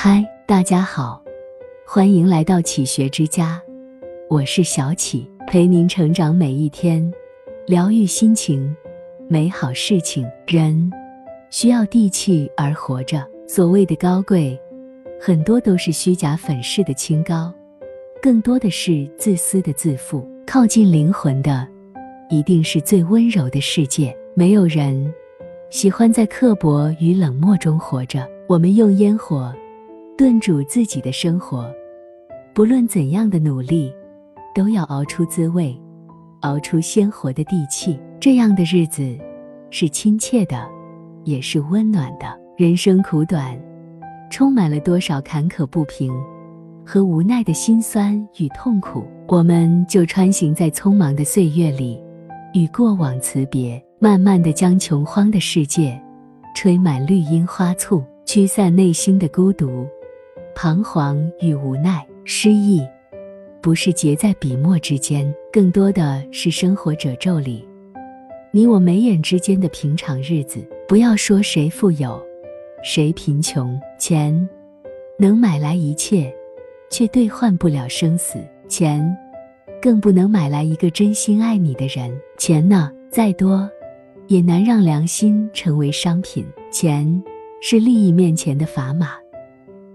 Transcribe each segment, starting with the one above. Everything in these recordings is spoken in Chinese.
嗨，大家好，欢迎来到启学之家，我是小启，陪您成长每一天，疗愈心情，美好事情。人需要地气而活着，所谓的高贵，很多都是虚假粉饰的清高，更多的是自私的自负。靠近灵魂的，一定是最温柔的世界。没有人喜欢在刻薄与冷漠中活着。我们用烟火。炖煮自己的生活，不论怎样的努力，都要熬出滋味，熬出鲜活的地气。这样的日子是亲切的，也是温暖的。人生苦短，充满了多少坎坷不平和无奈的辛酸与痛苦。我们就穿行在匆忙的岁月里，与过往辞别，慢慢的将穷荒的世界吹满绿荫花簇，驱散内心的孤独。彷徨与无奈，失意不是结在笔墨之间，更多的是生活褶皱里，你我眉眼之间的平常日子。不要说谁富有，谁贫穷，钱能买来一切，却兑换不了生死；钱更不能买来一个真心爱你的人。钱呢，再多也难让良心成为商品。钱是利益面前的砝码。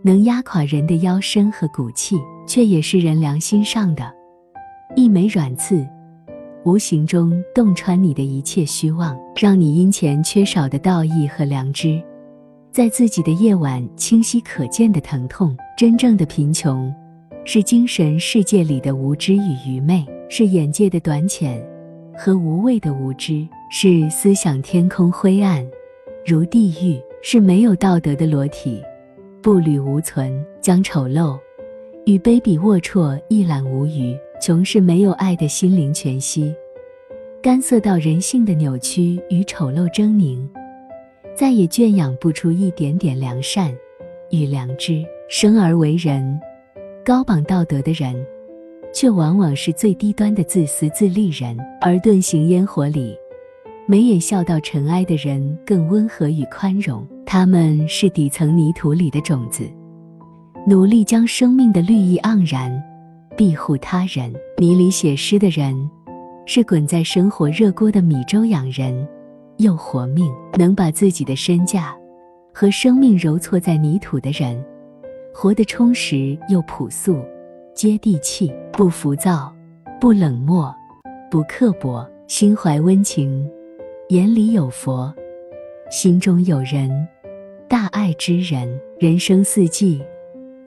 能压垮人的腰身和骨气，却也是人良心上的一枚软刺，无形中洞穿你的一切虚妄，让你因钱缺少的道义和良知，在自己的夜晚清晰可见的疼痛。真正的贫穷，是精神世界里的无知与愚昧，是眼界的短浅和无畏的无知，是思想天空灰暗如地狱，是没有道德的裸体。步履无存，将丑陋与卑鄙龌龊一览无余。穷是没有爱的心灵全息，干涩到人性的扭曲与丑陋狰狞，再也圈养不出一点点良善与良知。生而为人，高榜道德的人，却往往是最低端的自私自利人。而遁形烟火里，眉眼笑到尘埃的人，更温和与宽容。他们是底层泥土里的种子，努力将生命的绿意盎然，庇护他人。泥里写诗的人，是滚在生活热锅的米粥养人，又活命。能把自己的身价和生命揉搓在泥土的人，活得充实又朴素，接地气，不浮躁，不冷漠，不刻薄，心怀温情，眼里有佛，心中有人。大爱之人，人生四季，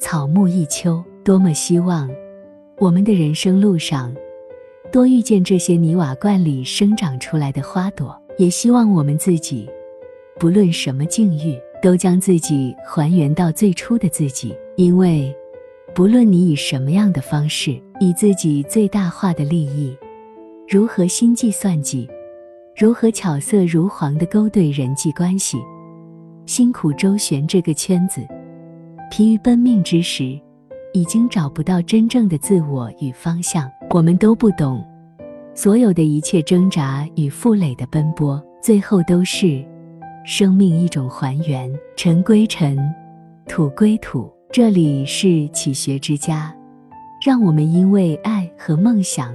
草木一秋。多么希望我们的人生路上，多遇见这些泥瓦罐里生长出来的花朵。也希望我们自己，不论什么境遇，都将自己还原到最初的自己。因为，不论你以什么样的方式，以自己最大化的利益，如何心计算计，如何巧色如簧的勾兑人际关系。辛苦周旋这个圈子，疲于奔命之时，已经找不到真正的自我与方向。我们都不懂，所有的一切挣扎与负累的奔波，最后都是生命一种还原。尘归尘，土归土。这里是启学之家，让我们因为爱和梦想